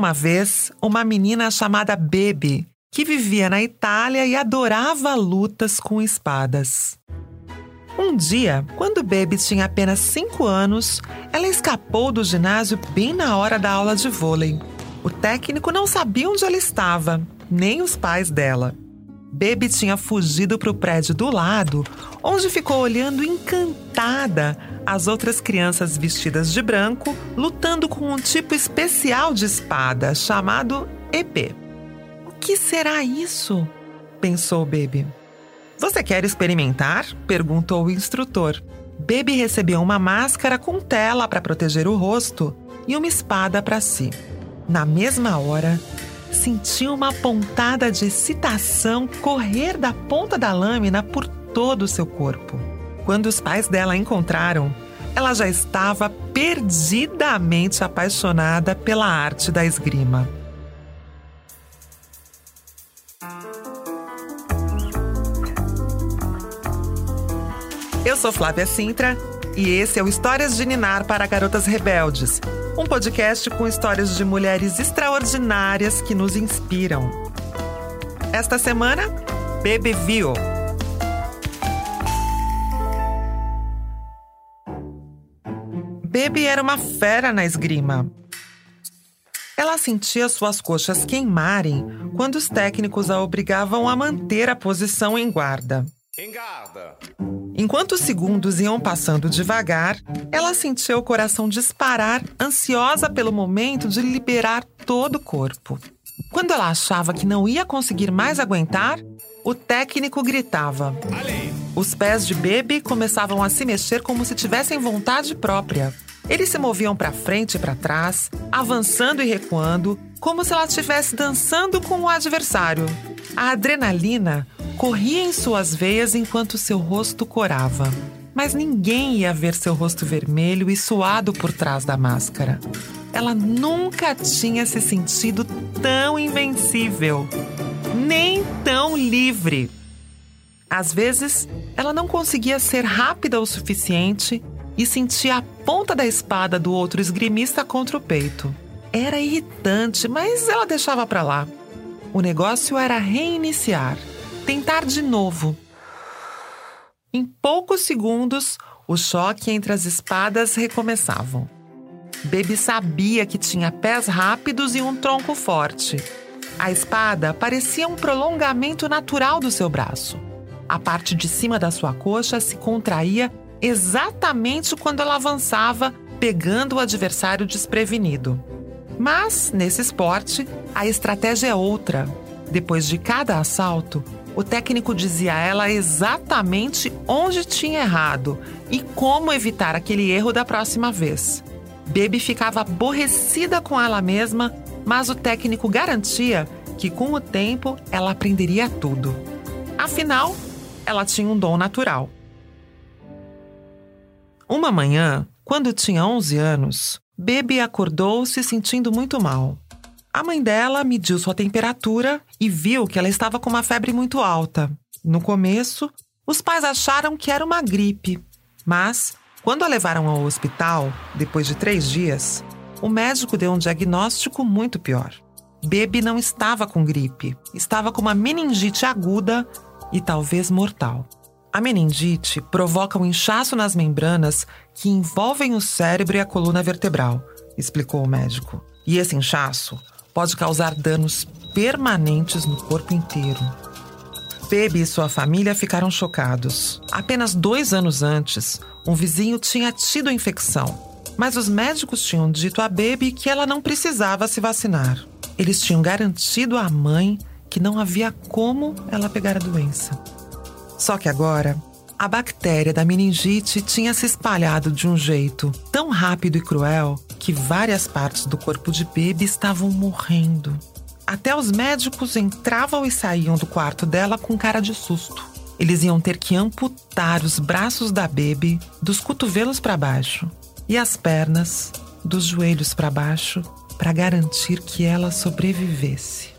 Uma vez uma menina chamada Bebe, que vivia na Itália e adorava lutas com espadas. Um dia, quando Baby tinha apenas 5 anos, ela escapou do ginásio bem na hora da aula de vôlei. O técnico não sabia onde ela estava, nem os pais dela. Baby tinha fugido para o prédio do lado, onde ficou olhando encantada as outras crianças vestidas de branco lutando com um tipo especial de espada chamado EP. O que será isso? pensou Baby. Você quer experimentar? perguntou o instrutor. Baby recebeu uma máscara com tela para proteger o rosto e uma espada para si. Na mesma hora, sentiu uma pontada de excitação correr da ponta da lâmina por todo o seu corpo. Quando os pais dela a encontraram, ela já estava perdidamente apaixonada pela arte da esgrima. Eu sou Flávia Sintra e esse é o Histórias de Ninar para Garotas Rebeldes, um podcast com histórias de mulheres extraordinárias que nos inspiram. Esta semana, Bebe Viu. Bebe era uma fera na esgrima. Ela sentia suas coxas queimarem quando os técnicos a obrigavam a manter a posição em guarda. Engarda. Enquanto os segundos iam passando devagar, ela sentiu o coração disparar, ansiosa pelo momento de liberar todo o corpo. Quando ela achava que não ia conseguir mais aguentar, o técnico gritava. Os pés de Baby começavam a se mexer como se tivessem vontade própria. Eles se moviam para frente e para trás, avançando e recuando, como se ela estivesse dançando com o adversário. A adrenalina corria em suas veias enquanto seu rosto corava. Mas ninguém ia ver seu rosto vermelho e suado por trás da máscara. Ela nunca tinha se sentido tão invencível, nem tão livre. Às vezes, ela não conseguia ser rápida o suficiente e sentia a ponta da espada do outro esgrimista contra o peito. Era irritante, mas ela deixava para lá. O negócio era reiniciar tentar de novo. Em poucos segundos, o choque entre as espadas recomeçavam. Baby sabia que tinha pés rápidos e um tronco forte. A espada parecia um prolongamento natural do seu braço. A parte de cima da sua coxa se contraía exatamente quando ela avançava, pegando o adversário desprevenido. Mas, nesse esporte, a estratégia é outra. Depois de cada assalto, o técnico dizia a ela exatamente onde tinha errado e como evitar aquele erro da próxima vez. Baby ficava aborrecida com ela mesma, mas o técnico garantia que com o tempo ela aprenderia tudo. Afinal, ela tinha um dom natural. Uma manhã, quando tinha 11 anos, Baby acordou se sentindo muito mal. A mãe dela mediu sua temperatura e viu que ela estava com uma febre muito alta. No começo, os pais acharam que era uma gripe, mas quando a levaram ao hospital, depois de três dias, o médico deu um diagnóstico muito pior. Baby não estava com gripe, estava com uma meningite aguda e talvez mortal. A meningite provoca um inchaço nas membranas que envolvem o cérebro e a coluna vertebral, explicou o médico. E esse inchaço pode causar danos permanentes no corpo inteiro. Baby e sua família ficaram chocados. Apenas dois anos antes, um vizinho tinha tido a infecção, mas os médicos tinham dito a Baby que ela não precisava se vacinar. Eles tinham garantido à mãe que não havia como ela pegar a doença. Só que agora, a bactéria da meningite tinha se espalhado de um jeito tão rápido e cruel que várias partes do corpo de Baby estavam morrendo. Até os médicos entravam e saíam do quarto dela com cara de susto. Eles iam ter que amputar os braços da Baby dos cotovelos para baixo e as pernas dos joelhos para baixo para garantir que ela sobrevivesse.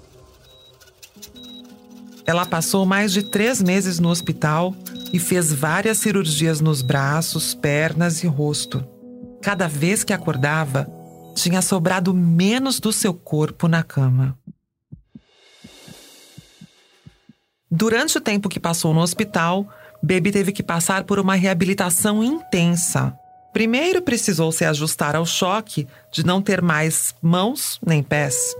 Ela passou mais de três meses no hospital e fez várias cirurgias nos braços, pernas e rosto. Cada vez que acordava, tinha sobrado menos do seu corpo na cama. Durante o tempo que passou no hospital, Baby teve que passar por uma reabilitação intensa. Primeiro precisou se ajustar ao choque de não ter mais mãos nem pés.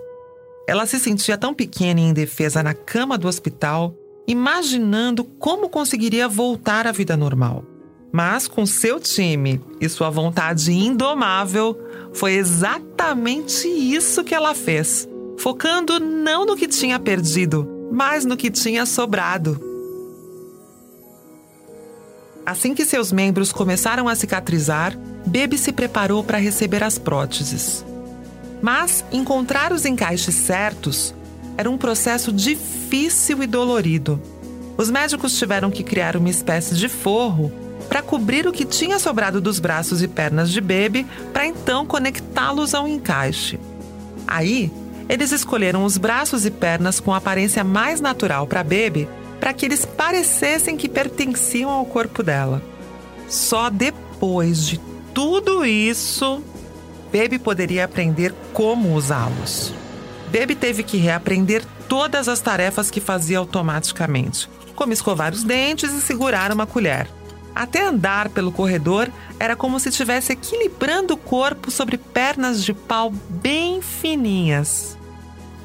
Ela se sentia tão pequena e indefesa na cama do hospital, imaginando como conseguiria voltar à vida normal. Mas com seu time e sua vontade indomável, foi exatamente isso que ela fez, focando não no que tinha perdido, mas no que tinha sobrado. Assim que seus membros começaram a cicatrizar, Baby se preparou para receber as próteses. Mas encontrar os encaixes certos era um processo difícil e dolorido. Os médicos tiveram que criar uma espécie de forro para cobrir o que tinha sobrado dos braços e pernas de Baby para então conectá-los ao encaixe. Aí, eles escolheram os braços e pernas com aparência mais natural para Baby para que eles parecessem que pertenciam ao corpo dela. Só depois de tudo isso, Baby poderia aprender como usá-los. Baby teve que reaprender todas as tarefas que fazia automaticamente, como escovar os dentes e segurar uma colher. Até andar pelo corredor era como se estivesse equilibrando o corpo sobre pernas de pau bem fininhas.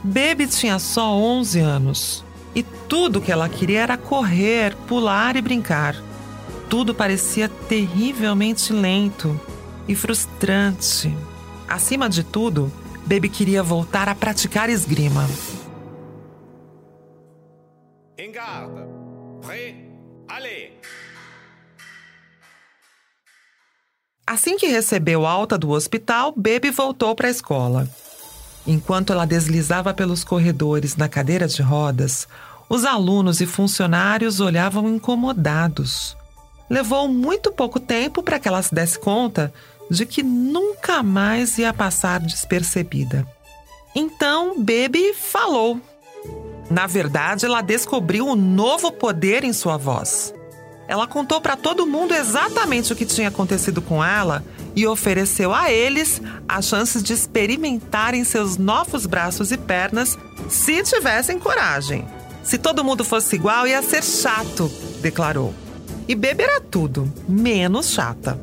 Baby tinha só 11 anos. E tudo que ela queria era correr, pular e brincar. Tudo parecia terrivelmente lento e frustrante. Acima de tudo, Baby queria voltar a praticar esgrima. Em garde. Prêt. Allez. Assim que recebeu alta do hospital, Baby voltou para a escola. Enquanto ela deslizava pelos corredores na cadeira de rodas, os alunos e funcionários olhavam incomodados. Levou muito pouco tempo para que ela se desse conta de que nunca mais ia passar despercebida. Então, Baby falou. Na verdade, ela descobriu um novo poder em sua voz. Ela contou para todo mundo exatamente o que tinha acontecido com ela e ofereceu a eles a chance de experimentarem seus novos braços e pernas se tivessem coragem. Se todo mundo fosse igual, ia ser chato, declarou. E Bebe era tudo, menos chata.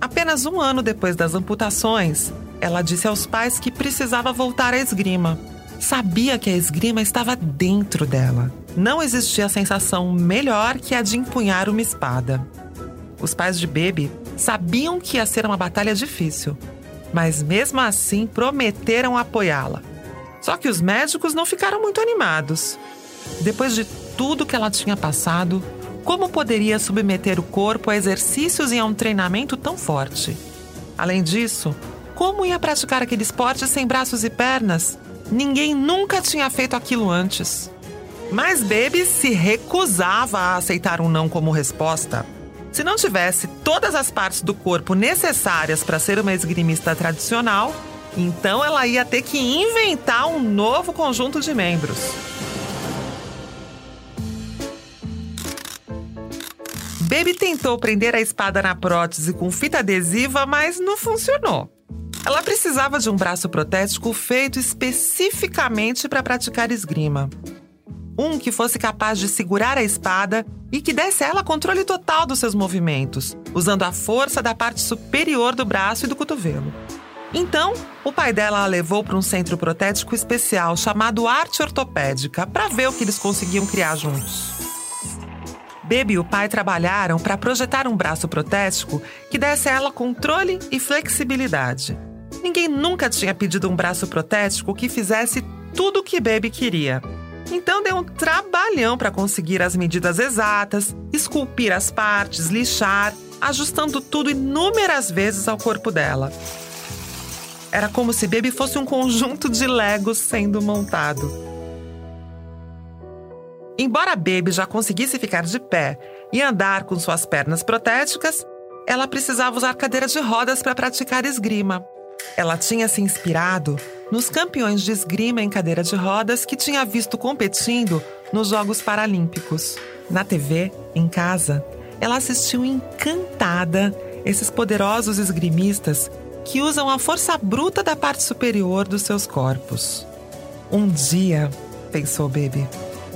Apenas um ano depois das amputações, ela disse aos pais que precisava voltar à esgrima. Sabia que a esgrima estava dentro dela. Não existia sensação melhor que a de empunhar uma espada. Os pais de Bebe sabiam que ia ser uma batalha difícil, mas mesmo assim prometeram apoiá-la. Só que os médicos não ficaram muito animados. Depois de tudo que ela tinha passado, como poderia submeter o corpo a exercícios e a um treinamento tão forte? Além disso, como ia praticar aquele esporte sem braços e pernas? Ninguém nunca tinha feito aquilo antes. Mas Baby se recusava a aceitar um não como resposta. Se não tivesse todas as partes do corpo necessárias para ser uma esgrimista tradicional, então ela ia ter que inventar um novo conjunto de membros. Baby tentou prender a espada na prótese com fita adesiva, mas não funcionou. Ela precisava de um braço protético feito especificamente para praticar esgrima. Um que fosse capaz de segurar a espada e que desse a ela controle total dos seus movimentos, usando a força da parte superior do braço e do cotovelo. Então, o pai dela a levou para um centro protético especial chamado Arte Ortopédica para ver o que eles conseguiam criar juntos. Baby e o pai trabalharam para projetar um braço protético que desse a ela controle e flexibilidade. Ninguém nunca tinha pedido um braço protético que fizesse tudo o que Baby queria. Então deu um trabalhão para conseguir as medidas exatas, esculpir as partes, lixar, ajustando tudo inúmeras vezes ao corpo dela. Era como se Baby fosse um conjunto de Legos sendo montado. Embora Baby já conseguisse ficar de pé e andar com suas pernas protéticas, ela precisava usar cadeira de rodas para praticar esgrima. Ela tinha se inspirado nos campeões de esgrima em cadeira de rodas que tinha visto competindo nos Jogos Paralímpicos. Na TV, em casa, ela assistiu encantada esses poderosos esgrimistas que usam a força bruta da parte superior dos seus corpos. Um dia, pensou Baby,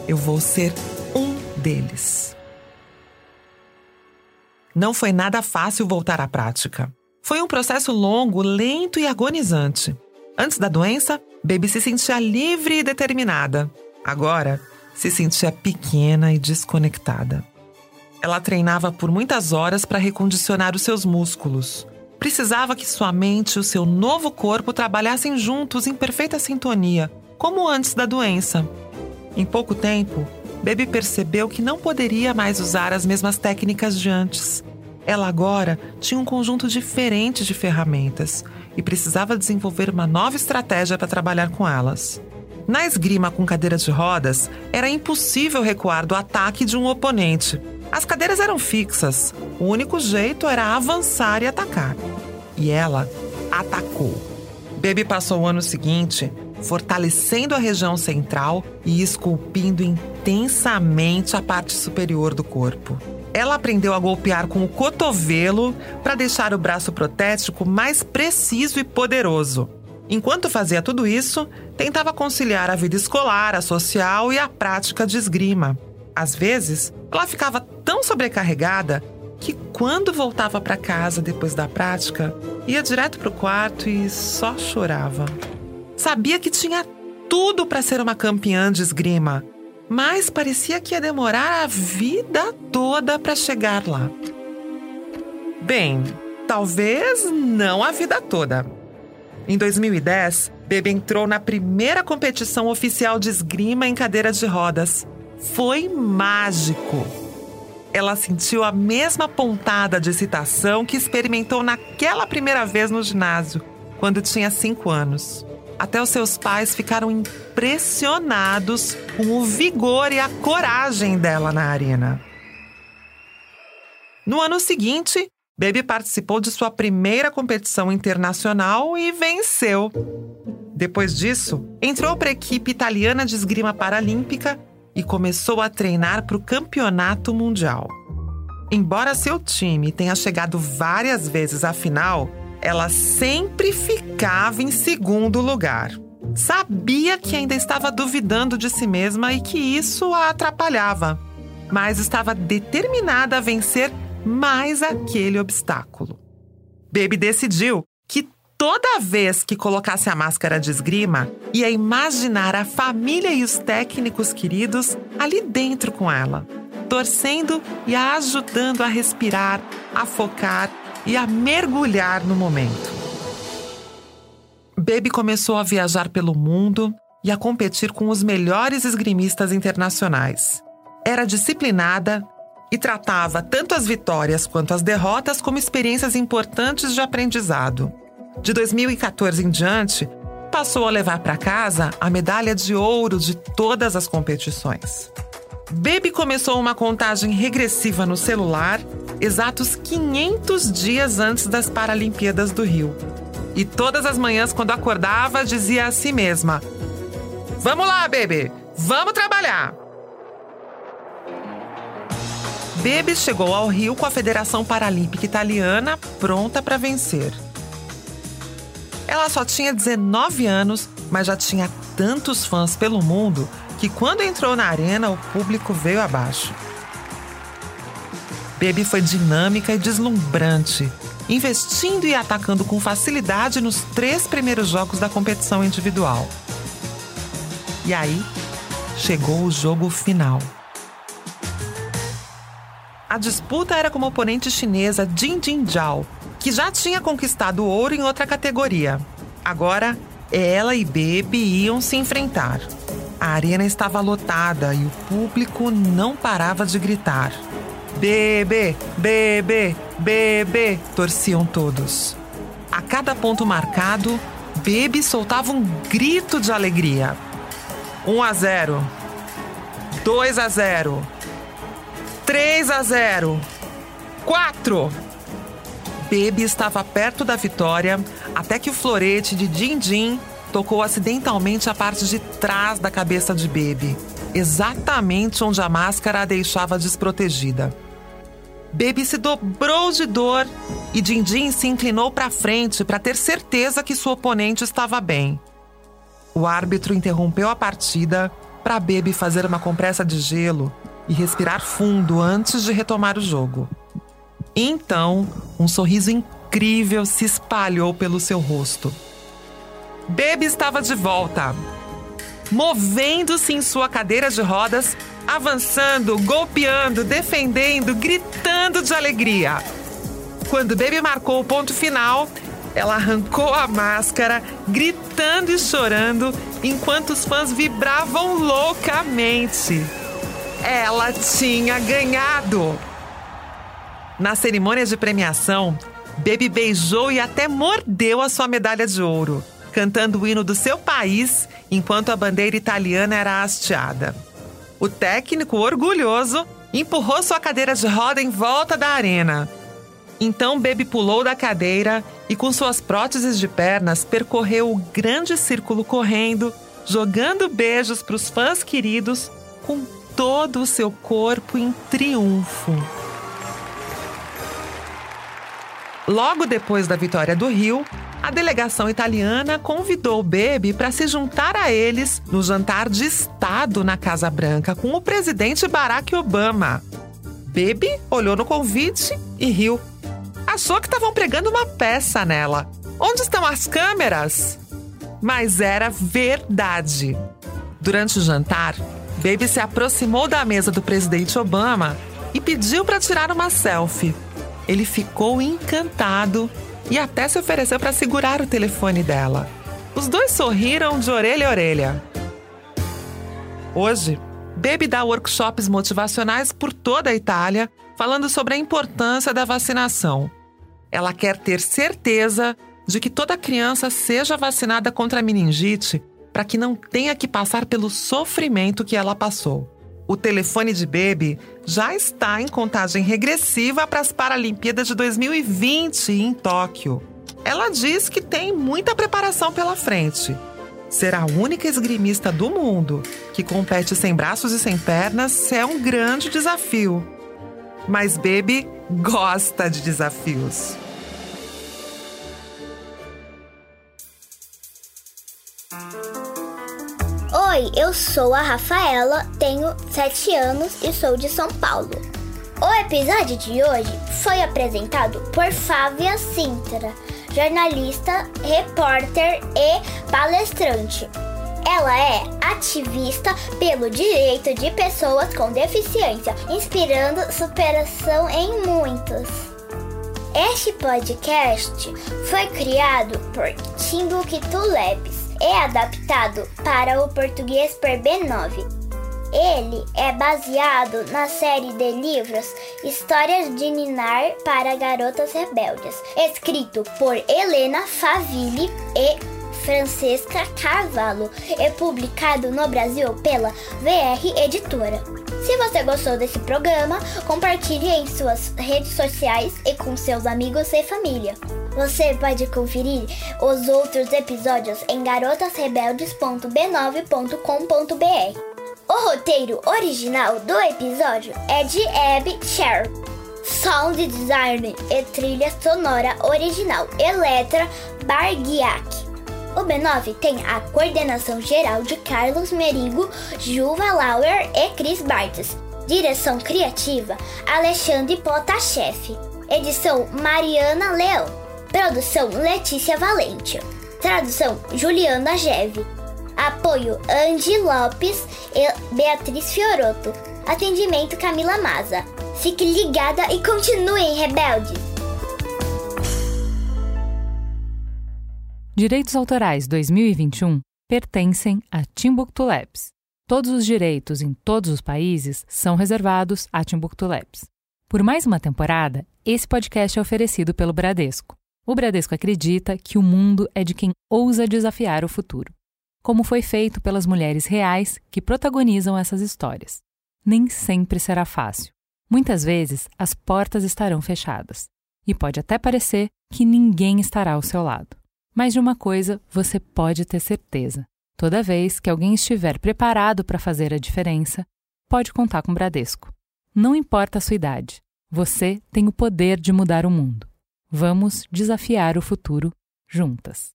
eu vou ser um deles. Não foi nada fácil voltar à prática. Foi um processo longo, lento e agonizante. Antes da doença, Baby se sentia livre e determinada. Agora, se sentia pequena e desconectada. Ela treinava por muitas horas para recondicionar os seus músculos, Precisava que sua mente e o seu novo corpo trabalhassem juntos em perfeita sintonia, como antes da doença. Em pouco tempo, Baby percebeu que não poderia mais usar as mesmas técnicas de antes. Ela agora tinha um conjunto diferente de ferramentas e precisava desenvolver uma nova estratégia para trabalhar com elas. Na esgrima com cadeiras de rodas, era impossível recuar do ataque de um oponente, as cadeiras eram fixas. O único jeito era avançar e atacar. E ela atacou. Baby passou o ano seguinte fortalecendo a região central e esculpindo intensamente a parte superior do corpo. Ela aprendeu a golpear com o cotovelo para deixar o braço protético mais preciso e poderoso. Enquanto fazia tudo isso, tentava conciliar a vida escolar, a social e a prática de esgrima. Às vezes, ela ficava tão sobrecarregada que quando voltava para casa depois da prática, ia direto para o quarto e só chorava. Sabia que tinha tudo para ser uma campeã de esgrima, mas parecia que ia demorar a vida toda para chegar lá. Bem, talvez não a vida toda. Em 2010, Bebe entrou na primeira competição oficial de esgrima em cadeira de rodas foi mágico. Ela sentiu a mesma pontada de excitação que experimentou naquela primeira vez no ginásio, quando tinha cinco anos. Até os seus pais ficaram impressionados com o vigor e a coragem dela na arena. No ano seguinte, Baby participou de sua primeira competição internacional e venceu. Depois disso, entrou para a equipe italiana de esgrima paralímpica e começou a treinar para o campeonato mundial. Embora seu time tenha chegado várias vezes à final, ela sempre ficava em segundo lugar. Sabia que ainda estava duvidando de si mesma e que isso a atrapalhava, mas estava determinada a vencer mais aquele obstáculo. Baby decidiu que toda vez que colocasse a máscara de esgrima, ia imaginar a família e os técnicos queridos ali dentro com ela, torcendo e a ajudando a respirar, a focar e a mergulhar no momento. Baby começou a viajar pelo mundo e a competir com os melhores esgrimistas internacionais. Era disciplinada e tratava tanto as vitórias quanto as derrotas como experiências importantes de aprendizado. De 2014 em diante, passou a levar para casa a medalha de ouro de todas as competições. Baby começou uma contagem regressiva no celular exatos 500 dias antes das Paralimpíadas do Rio. E todas as manhãs, quando acordava, dizia a si mesma: Vamos lá, Baby, vamos trabalhar! Baby chegou ao Rio com a Federação Paralímpica Italiana pronta para vencer. Ela só tinha 19 anos, mas já tinha tantos fãs pelo mundo que quando entrou na arena, o público veio abaixo. Baby foi dinâmica e deslumbrante, investindo e atacando com facilidade nos três primeiros jogos da competição individual. E aí, chegou o jogo final. A disputa era com a oponente chinesa Jin Jin Zhao, que já tinha conquistado ouro em outra categoria. Agora, ela e Bebe iam se enfrentar. A arena estava lotada e o público não parava de gritar. Bebê, bebê, bebê, torciam todos. A cada ponto marcado, Bebe soltava um grito de alegria. 1 a 0. 2 a 0. 3 a 0. 4. Bebe estava perto da vitória até que o florete de Din Din tocou acidentalmente a parte de trás da cabeça de Bebe, exatamente onde a máscara a deixava desprotegida. Bebe se dobrou de dor e Din Din se inclinou para frente para ter certeza que sua oponente estava bem. O árbitro interrompeu a partida para Bebe fazer uma compressa de gelo e respirar fundo antes de retomar o jogo. Então, um sorriso incrível se espalhou pelo seu rosto. Baby estava de volta, movendo-se em sua cadeira de rodas, avançando, golpeando, defendendo, gritando de alegria. Quando Baby marcou o ponto final, ela arrancou a máscara, gritando e chorando, enquanto os fãs vibravam loucamente. Ela tinha ganhado! Na cerimônia de premiação, Baby beijou e até mordeu a sua medalha de ouro, cantando o hino do seu país enquanto a bandeira italiana era hasteada. O técnico, orgulhoso, empurrou sua cadeira de roda em volta da arena. Então Baby pulou da cadeira e, com suas próteses de pernas, percorreu o grande círculo correndo, jogando beijos para os fãs queridos com todo o seu corpo em triunfo. Logo depois da vitória do Rio, a delegação italiana convidou o Bebe para se juntar a eles no jantar de Estado na Casa Branca com o presidente Barack Obama. Bebe olhou no convite e riu. Achou que estavam pregando uma peça nela. Onde estão as câmeras? Mas era verdade. Durante o jantar, Baby se aproximou da mesa do presidente Obama e pediu para tirar uma selfie. Ele ficou encantado e até se ofereceu para segurar o telefone dela. Os dois sorriram de orelha a orelha. Hoje, Baby dá workshops motivacionais por toda a Itália, falando sobre a importância da vacinação. Ela quer ter certeza de que toda criança seja vacinada contra a meningite para que não tenha que passar pelo sofrimento que ela passou. O telefone de Baby já está em contagem regressiva para as Paralimpíadas de 2020 em Tóquio. Ela diz que tem muita preparação pela frente. Ser a única esgrimista do mundo que compete sem braços e sem pernas é um grande desafio. Mas Baby gosta de desafios. Oi, eu sou a Rafaela, tenho 7 anos e sou de São Paulo. O episódio de hoje foi apresentado por Fávia Sintra, jornalista, repórter e palestrante. Ela é ativista pelo direito de pessoas com deficiência, inspirando superação em muitos. Este podcast foi criado por Timbuktu Labs é adaptado para o português por B9. Ele é baseado na série de livros Histórias de Ninar para Garotas Rebeldes, escrito por Helena Faville e Francesca Carvalho e publicado no Brasil pela VR Editora. Se você gostou desse programa, compartilhe em suas redes sociais e com seus amigos e família. Você pode conferir os outros episódios em garotasrebeldes.b9.com.br. O roteiro original do episódio é de Abby Sher. Sound design e trilha sonora original Eletra Bargiak. O B9 tem a coordenação geral de Carlos Merigo, Juva Lauer e Cris Bartos. Direção criativa Alexandre Potashev. Edição Mariana Leão. Produção Letícia Valente. Tradução Juliana Geve. Apoio Andy Lopes e Beatriz Fioroto. Atendimento Camila Maza. Fique ligada e continuem rebeldes! Direitos Autorais 2021 pertencem a Timbuktu Labs. Todos os direitos em todos os países são reservados a Timbuktu Labs. Por mais uma temporada, esse podcast é oferecido pelo Bradesco. O Bradesco acredita que o mundo é de quem ousa desafiar o futuro, como foi feito pelas mulheres reais que protagonizam essas histórias. Nem sempre será fácil. Muitas vezes as portas estarão fechadas e pode até parecer que ninguém estará ao seu lado. Mas de uma coisa você pode ter certeza: toda vez que alguém estiver preparado para fazer a diferença, pode contar com o Bradesco. Não importa a sua idade, você tem o poder de mudar o mundo. Vamos desafiar o futuro juntas.